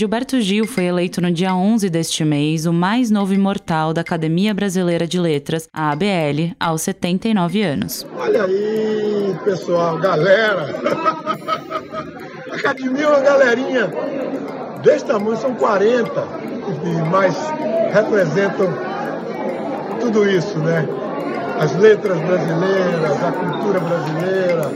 Gilberto Gil foi eleito no dia 11 deste mês o mais novo imortal da Academia Brasileira de Letras, a ABL, aos 79 anos. Olha aí, pessoal, galera! Academia é uma galerinha desse tamanho, são 40 e mais representam tudo isso, né? As letras brasileiras, a cultura brasileira,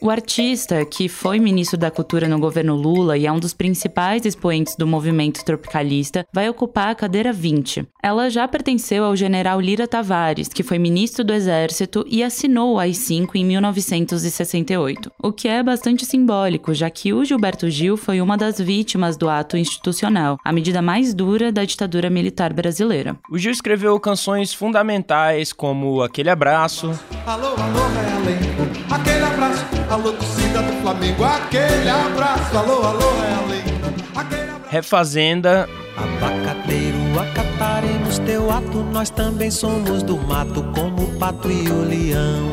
o artista, que foi ministro da Cultura no governo Lula e é um dos principais expoentes do movimento tropicalista, vai ocupar a cadeira 20. Ela já pertenceu ao general Lira Tavares, que foi ministro do Exército e assinou o AI-5 em 1968, o que é bastante simbólico, já que o Gilberto Gil foi uma das vítimas do ato institucional, a medida mais dura da ditadura militar brasileira. O Gil escreveu canções fundamentais como Aquele Abraço. Alô, alô, é aquele abraço Alô, torcida do Flamengo, aquele abraço. Alô, alô, é abraço. Refazenda. Abacateiro, acataremos teu ato. Nós também somos do mato, como o pato e o leão.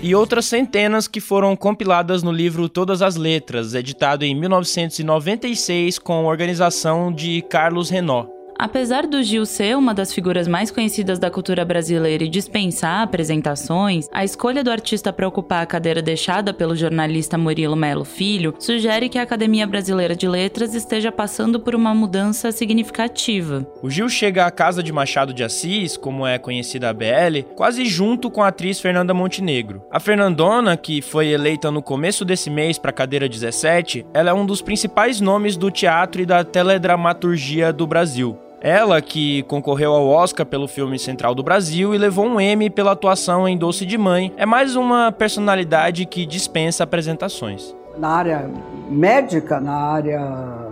E outras centenas que foram compiladas no livro Todas as Letras, editado em 1996 com organização de Carlos Renó. Apesar do Gil ser uma das figuras mais conhecidas da cultura brasileira e dispensar apresentações, a escolha do artista para ocupar a cadeira deixada pelo jornalista Murilo Melo Filho sugere que a Academia Brasileira de Letras esteja passando por uma mudança significativa. O Gil chega à casa de Machado de Assis, como é conhecida a BL, quase junto com a atriz Fernanda Montenegro. A Fernandona, que foi eleita no começo desse mês para a cadeira 17, ela é um dos principais nomes do teatro e da teledramaturgia do Brasil. Ela, que concorreu ao Oscar pelo filme Central do Brasil e levou um Emmy pela atuação em Doce de Mãe, é mais uma personalidade que dispensa apresentações. Na área médica, na área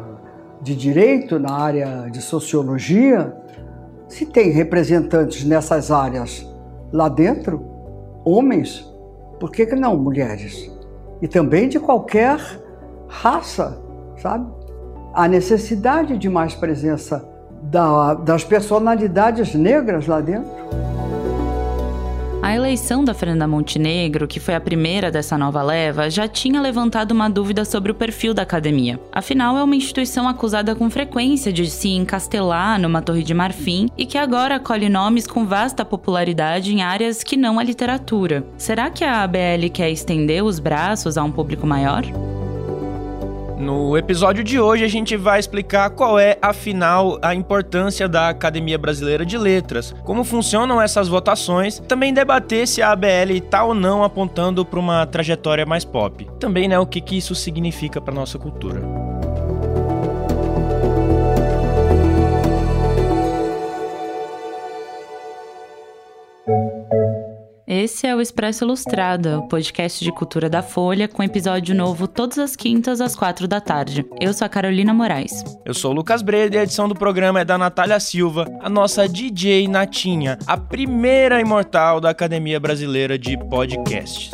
de direito, na área de sociologia, se tem representantes nessas áreas lá dentro, homens, por que, que não mulheres? E também de qualquer raça, sabe? A necessidade de mais presença da, das personalidades negras lá dentro. A eleição da Fernanda Montenegro, que foi a primeira dessa nova leva, já tinha levantado uma dúvida sobre o perfil da academia. Afinal, é uma instituição acusada com frequência de se encastelar numa torre de marfim e que agora acolhe nomes com vasta popularidade em áreas que não a literatura. Será que a ABL quer estender os braços a um público maior? No episódio de hoje a gente vai explicar qual é, afinal, a importância da Academia Brasileira de Letras, como funcionam essas votações, também debater se a ABL está ou não apontando para uma trajetória mais pop. Também, né, o que, que isso significa para nossa cultura. Esse é o Expresso Ilustrada, o podcast de cultura da Folha, com episódio novo todas as quintas às quatro da tarde. Eu sou a Carolina Moraes. Eu sou o Lucas Breda e a edição do programa é da Natália Silva, a nossa DJ Natinha, a primeira imortal da Academia Brasileira de Podcasts.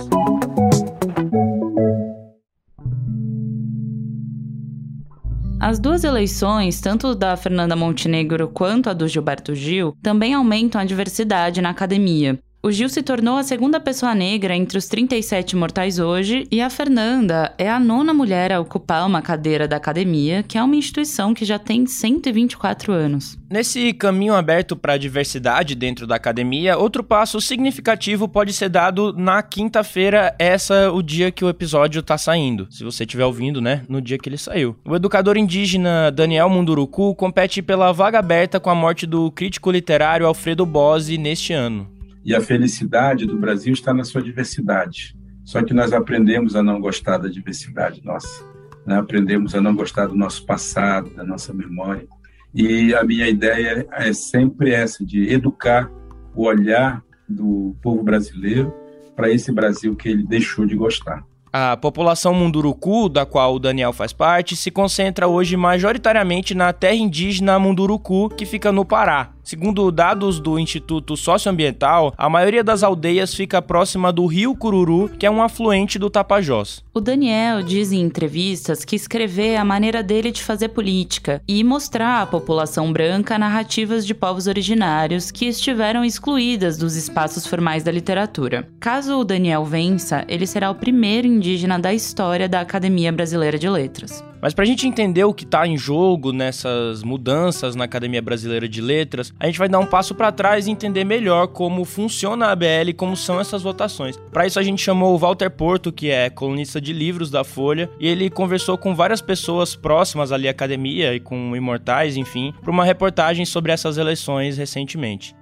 As duas eleições, tanto da Fernanda Montenegro quanto a do Gilberto Gil, também aumentam a diversidade na academia. O Gil se tornou a segunda pessoa negra entre os 37 mortais hoje e a Fernanda é a nona mulher a ocupar uma cadeira da academia, que é uma instituição que já tem 124 anos. Nesse caminho aberto para a diversidade dentro da academia, outro passo significativo pode ser dado na quinta-feira, essa o dia que o episódio está saindo. Se você estiver ouvindo, né, no dia que ele saiu. O educador indígena Daniel Munduruku compete pela vaga aberta com a morte do crítico literário Alfredo Bose neste ano. E a felicidade do Brasil está na sua diversidade. Só que nós aprendemos a não gostar da diversidade nossa. Né? Aprendemos a não gostar do nosso passado, da nossa memória. E a minha ideia é sempre essa, de educar o olhar do povo brasileiro para esse Brasil que ele deixou de gostar. A população Munduruku, da qual o Daniel faz parte, se concentra hoje majoritariamente na terra indígena Munduruku, que fica no Pará. Segundo dados do Instituto Socioambiental, a maioria das aldeias fica próxima do rio Cururu, que é um afluente do Tapajós. O Daniel diz em entrevistas que escrever é a maneira dele de fazer política e mostrar à população branca narrativas de povos originários que estiveram excluídas dos espaços formais da literatura. Caso o Daniel vença, ele será o primeiro indígena da história da Academia Brasileira de Letras. Mas para a gente entender o que está em jogo nessas mudanças na Academia Brasileira de Letras, a gente vai dar um passo para trás e entender melhor como funciona a ABL e como são essas votações. Para isso a gente chamou o Walter Porto, que é colunista de livros da Folha, e ele conversou com várias pessoas próximas ali à academia e com imortais, enfim, para uma reportagem sobre essas eleições recentemente.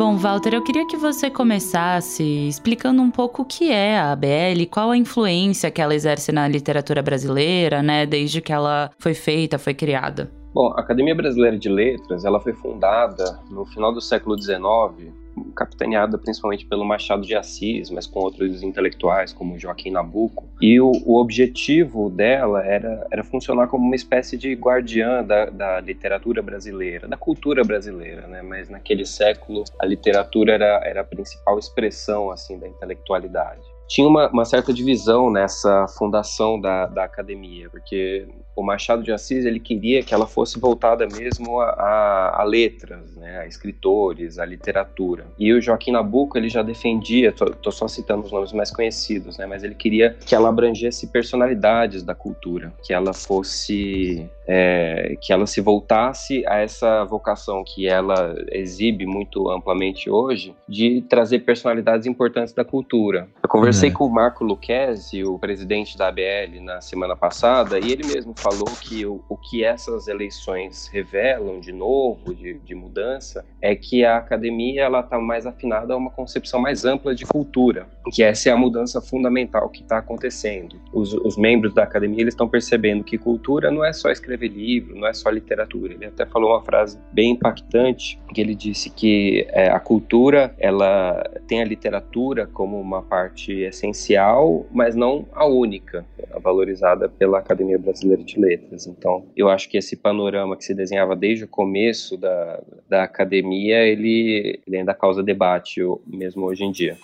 Bom, Walter, eu queria que você começasse explicando um pouco o que é a ABL, qual a influência que ela exerce na literatura brasileira, né, desde que ela foi feita, foi criada. Bom, a Academia Brasileira de Letras, ela foi fundada no final do século XIX capitaneada principalmente pelo Machado de Assis, mas com outros intelectuais como Joaquim Nabuco. E o, o objetivo dela era, era funcionar como uma espécie de guardiã da, da literatura brasileira, da cultura brasileira, né? Mas naquele século a literatura era, era a principal expressão assim da intelectualidade tinha uma, uma, certa divisão nessa fundação da, da academia, porque o Machado de Assis ele queria que ela fosse voltada mesmo a, a, a letras, né, a escritores, a literatura. E o Joaquim Nabuco ele já defendia, tô, tô, só citando os nomes mais conhecidos, né, mas ele queria que ela abrangesse personalidades da cultura, que ela fosse é, que ela se voltasse a essa vocação que ela exibe muito amplamente hoje, de trazer personalidades importantes da cultura. Eu conversei uhum. com o Marco Lucchesi, o presidente da ABL, na semana passada, e ele mesmo falou que o, o que essas eleições revelam de novo, de, de mudança, é que a academia ela está mais afinada a uma concepção mais ampla de cultura, que essa é a mudança fundamental que está acontecendo. Os, os membros da academia eles estão percebendo que cultura não é só escrever escrever livro, não é só literatura. Ele até falou uma frase bem impactante, que ele disse que é, a cultura, ela tem a literatura como uma parte essencial, mas não a única, valorizada pela Academia Brasileira de Letras. Então, eu acho que esse panorama que se desenhava desde o começo da, da academia, ele, ele ainda causa debate, mesmo hoje em dia.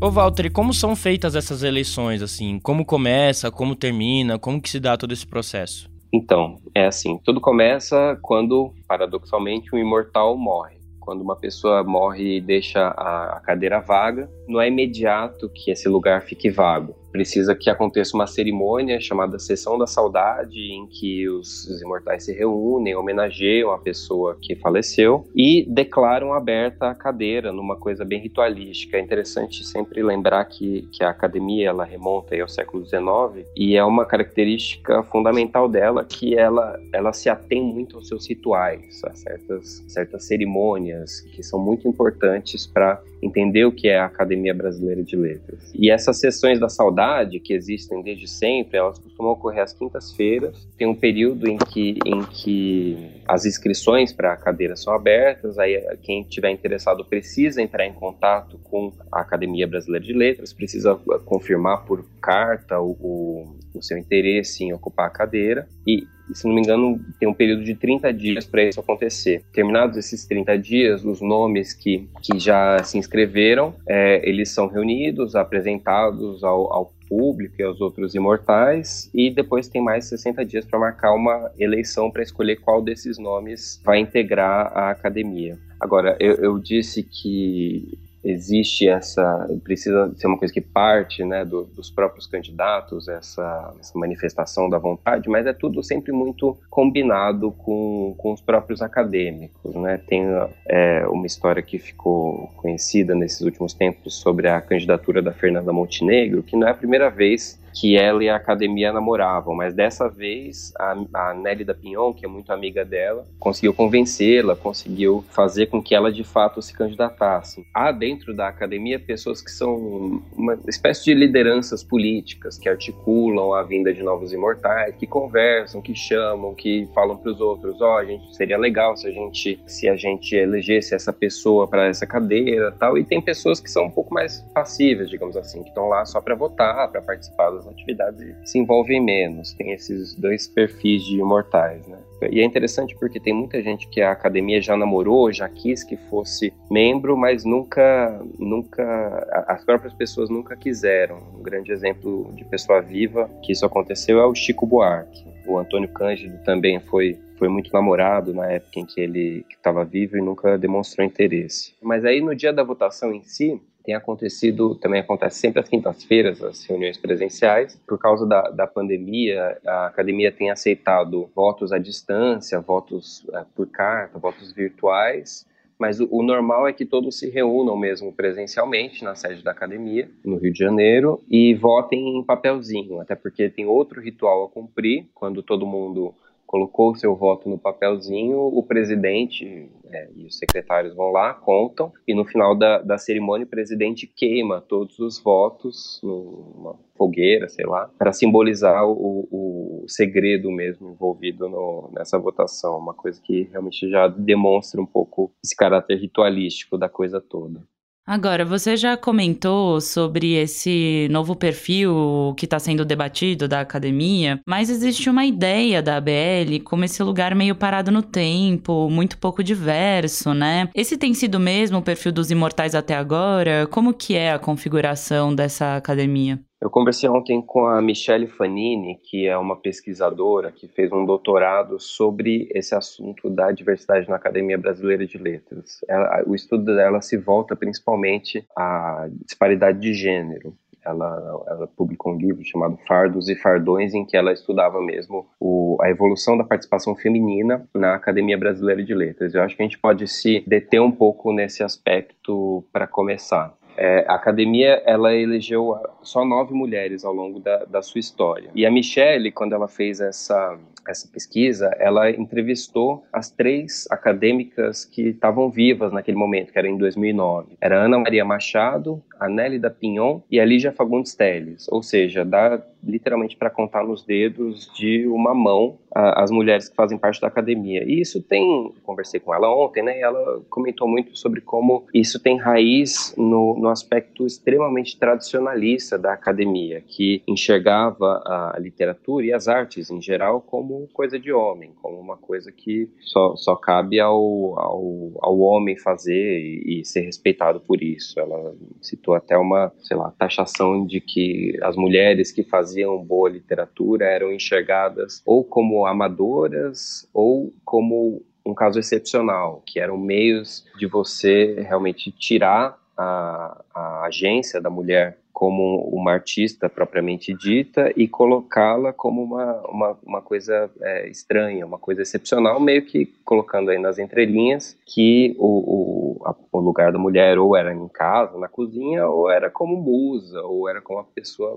Ô Walter, como são feitas essas eleições, assim? Como começa, como termina, como que se dá todo esse processo? Então, é assim, tudo começa quando, paradoxalmente, um imortal morre quando uma pessoa morre e deixa a, cadeira vaga, não é imediato que esse lugar fique vago precisa que aconteça uma cerimônia chamada Sessão da Saudade, em que os, os, imortais se reúnem, homenageiam a pessoa que faleceu e declaram aberta a cadeira numa coisa bem ritualística. É interessante sempre lembrar que, que a academia ela remonta ao século XIX e é uma característica fundamental dela que ela, ela se atém muito aos seus rituais, a certas, certas cerimônias que são muito importantes para entender o que é a Academia Brasileira de Letras. E essas sessões da saudade, que existem desde sempre, elas costumam ocorrer às quintas-feiras. Tem um período em que, em que as inscrições para a cadeira são abertas, aí quem estiver interessado precisa entrar em contato com a Academia Brasileira de Letras, precisa confirmar por carta o, o, o seu interesse em ocupar a cadeira. E se não me engano, tem um período de 30 dias para isso acontecer. Terminados esses 30 dias, os nomes que, que já se inscreveram, é, eles são reunidos, apresentados ao, ao público e aos outros imortais, e depois tem mais 60 dias para marcar uma eleição para escolher qual desses nomes vai integrar a academia. Agora, eu, eu disse que existe essa precisa ser uma coisa que parte né do, dos próprios candidatos essa, essa, manifestação da vontade mas é tudo sempre muito combinado com, com os próprios acadêmicos né? Tem é, uma história que ficou conhecida nesses últimos tempos sobre a candidatura da Fernanda Montenegro que não é a primeira vez que ela e a academia namoravam, mas dessa vez a, a Nelly da Pinhon, que é muito amiga dela, conseguiu convencê-la, conseguiu fazer com que ela de fato se candidatasse. Há dentro da academia pessoas que são uma espécie de lideranças políticas, que articulam a vinda de novos imortais, que conversam, que chamam, que falam para os outros, ó, oh, gente seria legal se a gente se a gente elegesse essa pessoa para essa cadeira, tal. E tem pessoas que são um pouco mais passivas, digamos assim, que estão lá só para votar, para participar das atividades se envolvem menos. Tem esses dois perfis de imortais, né? E é interessante porque tem muita gente que a academia já namorou, já quis que fosse membro, mas nunca, nunca, as próprias pessoas nunca quiseram. Um grande exemplo de pessoa viva que isso aconteceu é o Chico Buarque. O Antônio Cândido também foi foi muito namorado na época em que ele estava vivo e nunca demonstrou interesse. Mas aí no dia da votação em si, tem acontecido, também acontece sempre às quintas-feiras, as reuniões presenciais. Por causa da, da pandemia, a academia tem aceitado votos à distância, votos é, por carta, votos virtuais, mas o, o, normal é que todos se reúnam mesmo presencialmente na sede da academia, no Rio de Janeiro, e votem em papelzinho, até porque tem outro ritual a cumprir, quando todo mundo colocou o seu voto no papelzinho, o presidente é, e os secretários vão lá, contam, e no final da, da cerimônia o presidente queima todos os votos numa fogueira, sei lá, para simbolizar o, o, segredo mesmo envolvido no, nessa votação, uma coisa que realmente já demonstra um pouco esse caráter ritualístico da coisa toda. Agora, você já comentou sobre esse novo perfil que está sendo debatido da academia, mas existe uma ideia da ABL como esse lugar meio parado no tempo, muito pouco diverso, né? Esse tem sido mesmo o perfil dos imortais até agora? Como que é a configuração dessa academia? Eu conversei ontem com a Michelle Fanini, que é uma pesquisadora que fez um doutorado sobre esse assunto da diversidade na Academia Brasileira de Letras. Ela, o estudo dela se volta principalmente à disparidade de gênero. Ela, ela, publicou um livro chamado Fardos e Fardões, em que ela estudava mesmo o, a evolução da participação feminina na Academia Brasileira de Letras. Eu acho que a gente pode se deter um pouco nesse aspecto para começar. É, a academia ela elegeu só nove mulheres ao longo da, da sua história. E a Michelle, quando ela fez essa, essa pesquisa, ela entrevistou as três acadêmicas que estavam vivas naquele momento, que era em 2009. Era Ana Maria Machado, a Nélida Pinhon e a Lígia Fagundes Teles. Ou seja, dá literalmente para contar nos dedos de uma mão a, as mulheres que fazem parte da academia. E isso tem, conversei com ela ontem, né? Ela comentou muito sobre como isso tem raiz no, no aspecto extremamente tradicionalista da academia, que enxergava a literatura e as artes em geral como coisa de homem, como uma coisa que só, só cabe ao, ao, ao homem fazer e, e ser respeitado por isso. Ela citou até uma, sei lá, taxação de que as mulheres que faziam boa literatura eram enxergadas ou como amadoras ou como um caso excepcional, que eram meios de você realmente tirar a, a agência da mulher como uma artista propriamente dita e colocá-la como uma, uma, uma coisa é, estranha, uma coisa excepcional, meio que colocando aí nas entrelinhas que o, o, a, o, lugar da mulher ou era em casa, na cozinha, ou era como musa, ou era como a pessoa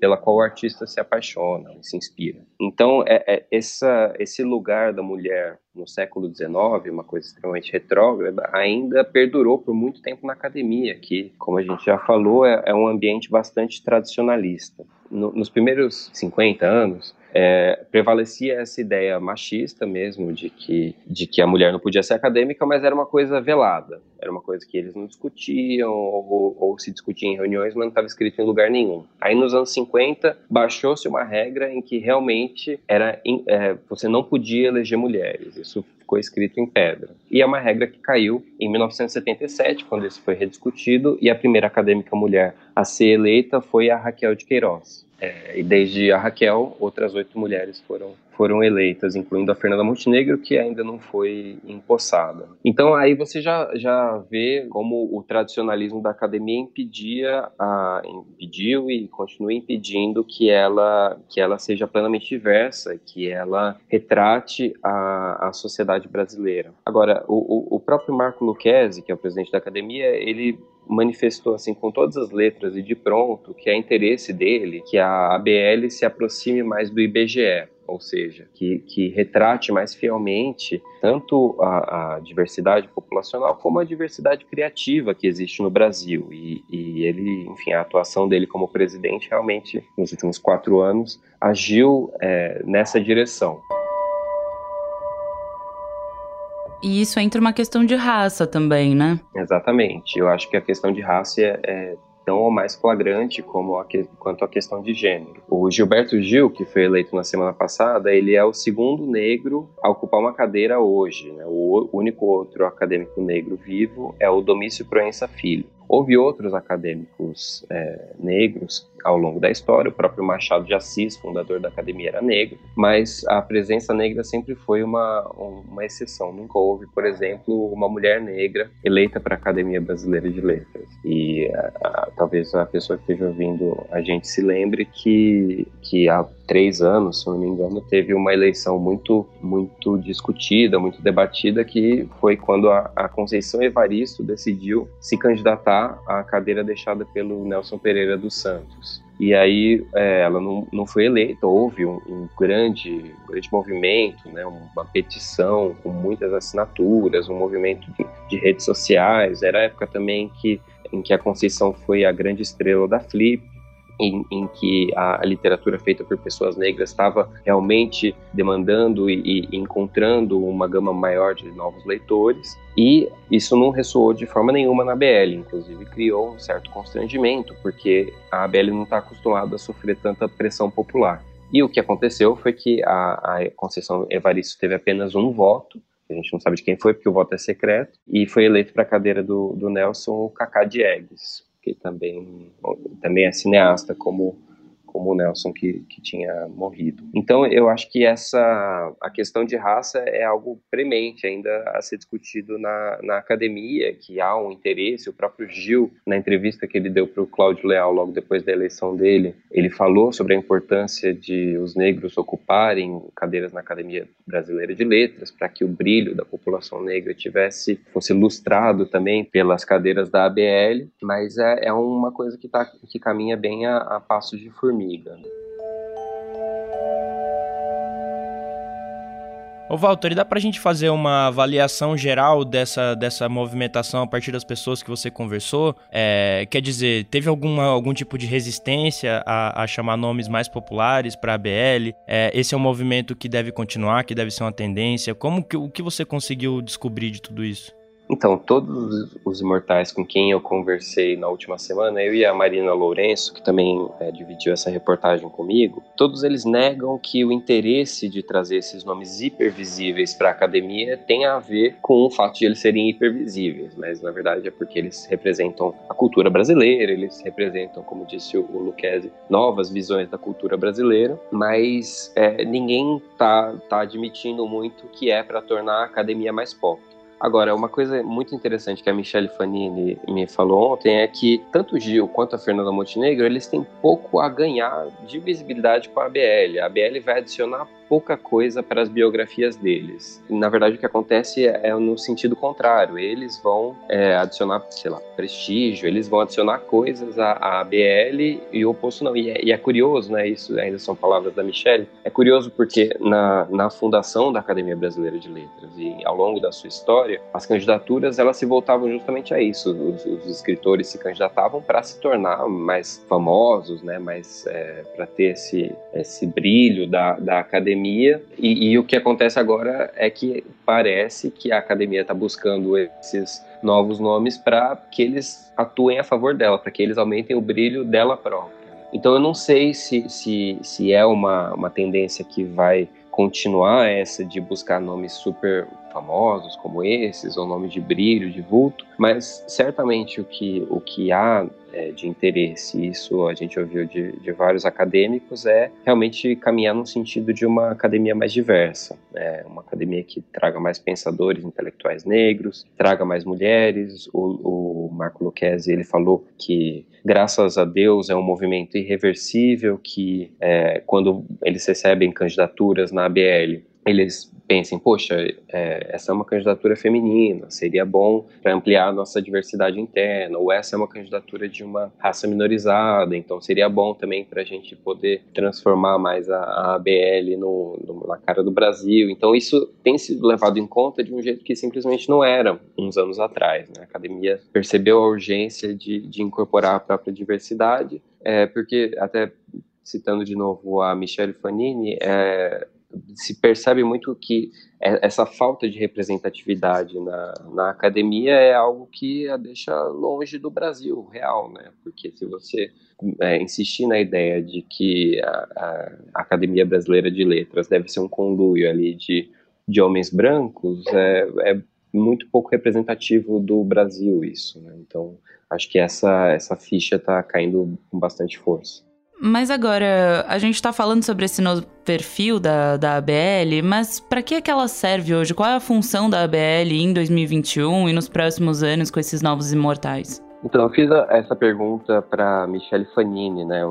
pela qual o artista se apaixona, se inspira. Então, é, é essa, esse lugar da mulher no século XIX, uma coisa extremamente retrógrada, ainda perdurou por muito tempo na academia, que, como a gente já falou, é, é um bastante tradicionalista. No, nos primeiros 50 anos, é, prevalecia essa ideia machista mesmo de que, de que a mulher não podia ser acadêmica, mas era uma coisa velada, era uma coisa que eles não discutiam ou, ou se discutia em reuniões, mas não estava escrito em lugar nenhum. Aí nos anos 50 baixou-se uma regra em que realmente era é, você não podia eleger mulheres, isso ficou escrito em pedra. E é uma regra que caiu em 1977, quando isso foi rediscutido, e a primeira acadêmica mulher a ser eleita foi a Raquel de Queiroz. É, e desde a Raquel, outras oito mulheres foram foram eleitas, incluindo a Fernanda Montenegro, que ainda não foi empossada. Então aí você já, já vê como o tradicionalismo da academia impedia, a, impediu e continua impedindo que ela, que ela seja plenamente diversa, que ela retrate a, a sociedade brasileira. Agora, o, o próprio Marco Lucchesi, que é o presidente da academia, ele manifestou assim com todas as letras e de pronto que é interesse dele que a ABL se aproxime mais do IBGE ou seja, que, que retrate mais fielmente tanto a, a, diversidade populacional como a diversidade criativa que existe no Brasil. E, e, ele, enfim, a atuação dele como presidente realmente, nos últimos quatro anos, agiu é, nessa direção. E isso entra uma questão de raça também, né? Exatamente. Eu acho que a questão de raça é, é tão ou mais flagrante como a que, quanto a questão de gênero. O Gilberto Gil, que foi eleito na semana passada, ele é o segundo negro a ocupar uma cadeira hoje. Né? O único outro acadêmico negro vivo é o Domício Proença Filho. Houve outros acadêmicos é, negros ao longo da história, o próprio Machado de Assis, fundador da academia, era negro, mas a presença negra sempre foi uma, uma exceção. Nunca houve, por exemplo, uma mulher negra eleita para a Academia Brasileira de Letras. E a, a, talvez a pessoa que esteja ouvindo a gente se lembre que, que há três anos, se não me engano, teve uma eleição muito, muito discutida, muito debatida, que foi quando a, a Conceição Evaristo decidiu se candidatar à cadeira deixada pelo Nelson Pereira dos Santos. E aí é, ela não, não foi eleita, houve um, um grande, um grande movimento, né, uma petição com muitas assinaturas, um movimento de, de redes sociais. Era a época também que, em que a Conceição foi a grande estrela da Flip, em, em, que a, literatura feita por pessoas negras estava realmente demandando e, e, encontrando uma gama maior de novos leitores. E isso não ressoou de forma nenhuma na BL, inclusive criou um certo constrangimento, porque a BL não está acostumada a sofrer tanta pressão popular. E o que aconteceu foi que a, a Conceição Evaristo teve apenas um voto, a gente não sabe de quem foi, porque o voto é secreto, e foi eleito para a cadeira do, do Nelson o Cacá Diegues, que também, também é cineasta, como como o Nelson que, que tinha morrido. Então eu acho que essa a questão de raça é algo premente ainda a ser discutido na, na academia, que há um interesse. O próprio Gil, na entrevista que ele deu para o Cláudio Leal logo depois da eleição dele, ele falou sobre a importância de os negros ocuparem cadeiras na Academia Brasileira de Letras para que o brilho da população negra tivesse fosse lustrado também pelas cadeiras da ABL, mas é, é uma coisa que, tá, que caminha bem a, a passos de formiga formiga. Ô Walter, dá pra gente fazer uma avaliação geral dessa, dessa movimentação a partir das pessoas que você conversou? É, quer dizer, teve alguma, algum tipo de resistência a, a chamar nomes mais populares para a ABL? É, esse é um movimento que deve continuar, que deve ser uma tendência? Como que, o que você conseguiu descobrir de tudo isso? Então, todos os imortais com quem eu conversei na última semana, eu e a Marina Lourenço, que também é, dividiu essa reportagem comigo, todos eles negam que o interesse de trazer esses nomes hipervisíveis para a academia tem a ver com o fato de eles serem hipervisíveis, mas na verdade é porque eles representam a cultura brasileira, eles representam, como disse o, Lucchesi, novas visões da cultura brasileira, mas é, ninguém tá, tá admitindo muito que é para tornar a academia mais pop. Agora, uma coisa muito interessante que a Michelle Fanini me falou ontem é que tanto o Gil quanto a Fernanda Montenegro, eles têm pouco a ganhar de visibilidade com a ABL. A ABL vai adicionar pouca coisa para as biografias deles. Na verdade, o que acontece é no sentido contrário. Eles vão é, adicionar, sei lá, prestígio, eles vão adicionar coisas à, à ABL e o oposto não. E é, e é, curioso, né? Isso ainda são palavras da Michelle. É curioso porque na, na fundação da Academia Brasileira de Letras e ao longo da sua história, as candidaturas elas se voltavam justamente a isso. Os, os escritores se candidatavam para se tornar mais famosos, né? Mais é, para ter esse, esse brilho da, da academia academia, e, e o que acontece agora é que parece que a academia está buscando esses novos nomes para que eles atuem a favor dela, para que eles aumentem o brilho dela própria. Então eu não sei se, se, se é uma, uma tendência que vai continuar essa de buscar nomes super famosos como esses, ou nome de brilho, de vulto, mas certamente o que, o que há é, de interesse, isso a gente ouviu de, de, vários acadêmicos, é realmente caminhar no sentido de uma academia mais diversa, né? uma academia que traga mais pensadores intelectuais negros, traga mais mulheres. O, o Marco Lucchesi ele falou que graças a Deus é um movimento irreversível que é, quando eles recebem candidaturas na ABL eles pensem, poxa, é, essa é uma candidatura feminina, seria bom para ampliar a nossa diversidade interna, ou essa é uma candidatura de uma raça minorizada, então seria bom também para a gente poder transformar mais a, a ABL no, no, na cara do Brasil. Então isso tem sido levado em conta de um jeito que simplesmente não era uns anos atrás. Né? A academia percebeu a urgência de, de incorporar a própria diversidade, é, porque até citando de novo a Michelle Fanini, é, se percebe muito que é, essa falta de representatividade na, na academia é algo que a deixa longe do Brasil real, né? Porque se você é, insistir na ideia de que a, a, Academia Brasileira de Letras deve ser um conluio ali de, de homens brancos, é, é muito pouco representativo do Brasil isso, né? Então, acho que essa, essa ficha está caindo com bastante força. Mas agora, a gente está falando sobre esse novo perfil da, da ABL, mas para que, é que ela serve hoje? Qual é a função da ABL em 2021 e nos próximos anos com esses novos imortais? Então, eu fiz essa pergunta para Michele Fanini, né?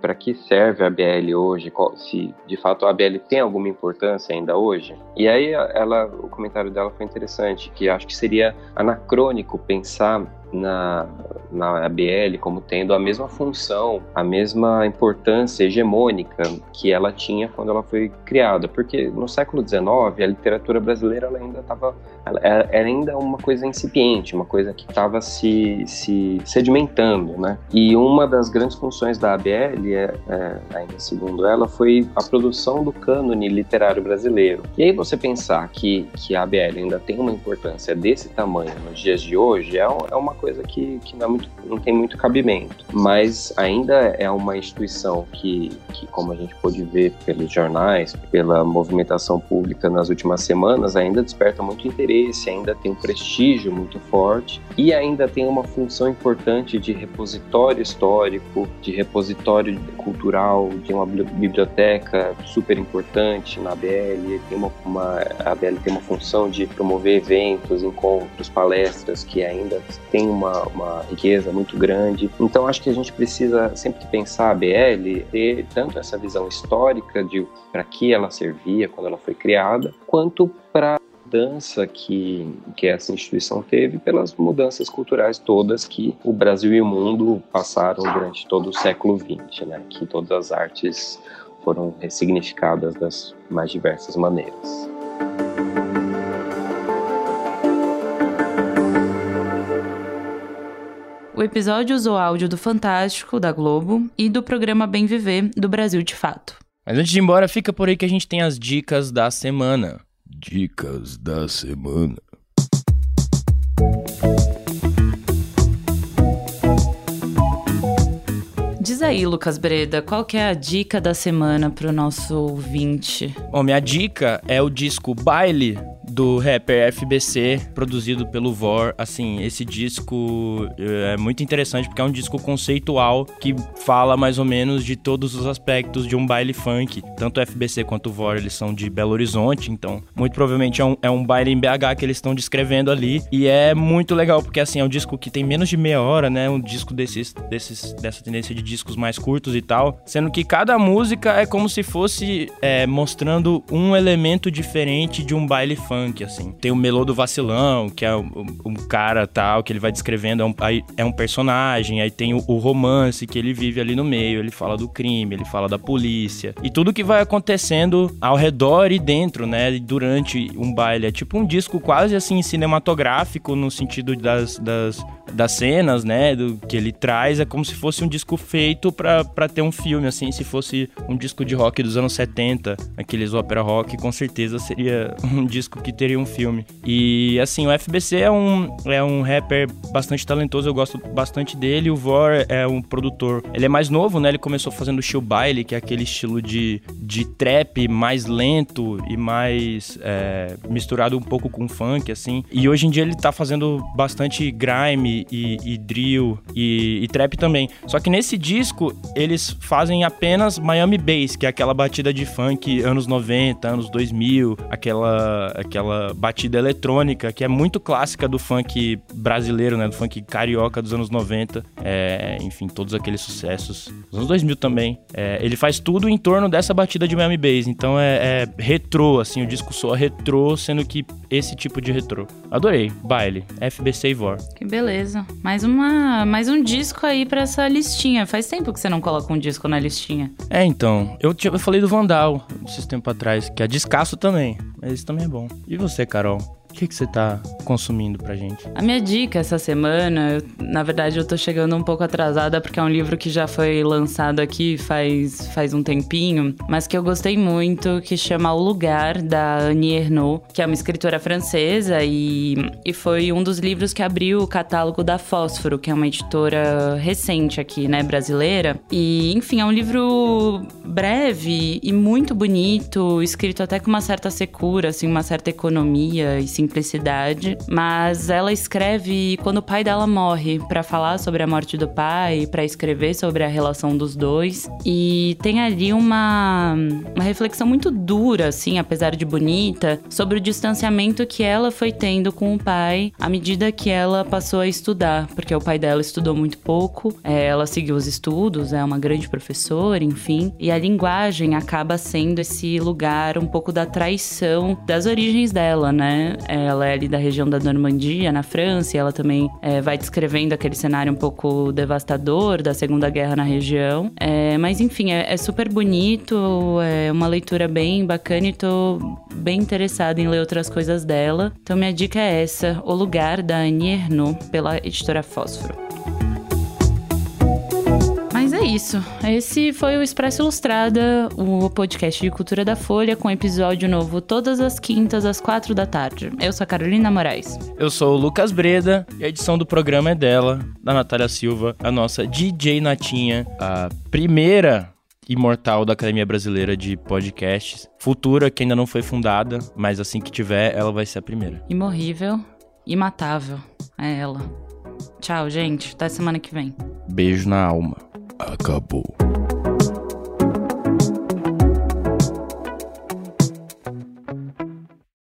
Para que serve a ABL hoje? Se de fato a ABL tem alguma importância ainda hoje? E aí, ela, o comentário dela foi interessante, que acho que seria anacrônico pensar na, na ABL como tendo a mesma função, a mesma importância hegemônica que ela tinha quando ela foi criada, porque no século XIX a literatura brasileira ela ainda estava, era ainda uma coisa incipiente, uma coisa que estava se, se sedimentando, né? E uma das grandes funções da ABL, é, é, ainda segundo ela, foi a produção do cânone literário brasileiro. E aí você pensar que, que a ABL ainda tem uma importância desse tamanho nos dias de hoje é, é uma coisa que, que não, é muito, não tem muito cabimento. Mas ainda é uma instituição que, que, como a gente pôde ver pelos jornais, pela movimentação pública nas últimas semanas, ainda desperta muito interesse, ainda tem um prestígio muito forte e ainda tem uma função importante de repositório histórico, de repositório cultural, de uma biblioteca super importante na ABL. Tem uma, uma, a ABL tem uma função de promover eventos, encontros, palestras que ainda tem uma, uma riqueza muito grande. Então acho que a gente precisa sempre que pensar a BL ter tanto essa visão histórica de para que ela servia quando ela foi criada, quanto para mudança que, que essa instituição teve pelas mudanças culturais todas que o Brasil e o mundo passaram durante todo o século XX, né? que todas as artes foram ressignificadas das mais diversas maneiras. O episódio usou áudio do Fantástico, da Globo, e do programa Bem Viver, do Brasil de Fato. Mas antes de ir embora, fica por aí que a gente tem as dicas da semana. Dicas da semana. Diz aí, Lucas Breda, qual que é a dica da semana para o nosso ouvinte? Bom, minha dica é o disco Baile do rapper FBC, produzido pelo Vor. Assim, esse disco eh, é muito interessante porque é um disco conceitual que fala mais ou menos de todos os aspectos de um baile funk. Tanto o FBC quanto o Vor, eles são de Belo Horizonte, então muito provavelmente é um, é um baile em BH que eles estão descrevendo ali. E é muito legal porque, assim, é um disco que tem menos de meia hora, né? Um disco desses, desses, dessa tendência de discos mais curtos e tal. Sendo que cada música é como se fosse é, mostrando um elemento diferente de um baile funk assim. Tem o Melô do Vacilão, que é um, um cara tal, que ele vai descrevendo, é um, é um personagem. Aí tem o, o, romance que ele vive ali no meio, ele fala do crime, ele fala da polícia. E tudo que vai acontecendo ao redor e dentro, né, durante um baile. É tipo um disco quase assim cinematográfico no sentido das, das, das cenas, né, do que ele traz. É como se fosse um disco feito para ter um filme, assim, se fosse um disco de rock dos anos 70, aqueles ópera rock, com certeza seria um disco que teria um filme. E assim, o FBC é um, é um rapper bastante talentoso, eu gosto bastante dele. O Vor é um produtor. Ele é mais novo, né? Ele começou fazendo chill baile, que é aquele estilo de, de trap mais lento e mais é, misturado um pouco com funk, assim. E hoje em dia ele tá fazendo bastante grime e, e drill e, e trap também. Só que nesse disco eles fazem apenas Miami Bass, que é aquela batida de funk anos 90, anos 2000, aquela, aquela aquela batida eletrônica que é muito clássica do funk brasileiro, né? Do funk carioca dos anos 90. É, enfim, todos aqueles sucessos. Dos anos 2000 também. É, ele faz tudo em torno dessa batida de Miami Bass. Então é, é retrô, assim, o disco soa retrô, sendo que esse tipo de retrô. Adorei. Baile. FBC e Vor. Que beleza. Mais, uma, mais um disco aí pra essa listinha. Faz tempo que você não coloca um disco na listinha. É, então. Eu, eu falei do Vandal esses tempos atrás, que é descasso também. Mas esse também é bom. E você, Carol? O que, que você tá consumindo pra gente? A minha dica essa semana, eu, na verdade eu tô chegando um pouco atrasada porque é um livro que já foi lançado aqui faz, faz um tempinho, mas que eu gostei muito, que chama O Lugar, da Annie Ernaux, que é uma escritora francesa e, e foi um dos livros que abriu o catálogo da Fósforo, que é uma editora recente aqui, né, brasileira. E, enfim, é um livro breve e muito bonito, escrito até com uma certa secura, assim, uma certa economia e simplicidade, mas ela escreve quando o pai dela morre para falar sobre a morte do pai, para escrever sobre a relação dos dois e tem ali uma, uma reflexão muito dura, assim, apesar de bonita, sobre o distanciamento que ela foi tendo com o pai à medida que ela passou a estudar, porque o pai dela estudou muito pouco, é, ela seguiu os estudos, é uma grande professora, enfim, e a linguagem acaba sendo esse lugar um pouco da traição das origens dela, né? Ela é ali da região da Normandia, na França, e ela também é, vai descrevendo aquele cenário um pouco devastador da Segunda Guerra na região. É, mas enfim, é, é, super bonito, é uma leitura bem bacana e tô bem interessada em ler outras coisas dela. Então minha dica é essa, O Lugar, da Annie Ernaux, pela editora Fósforo isso. Esse foi o Expresso Ilustrada, o podcast de cultura da Folha, com episódio novo todas as quintas às quatro da tarde. Eu sou a Carolina Moraes. Eu sou o Lucas Breda e a edição do programa é dela, da Natália Silva, a nossa DJ Natinha, a primeira imortal da Academia Brasileira de Podcasts. Futura, que ainda não foi fundada, mas assim que tiver, ela vai ser a primeira. Imorrível, imatável, é ela. Tchau, gente. Até semana que vem. Beijo na alma acabou.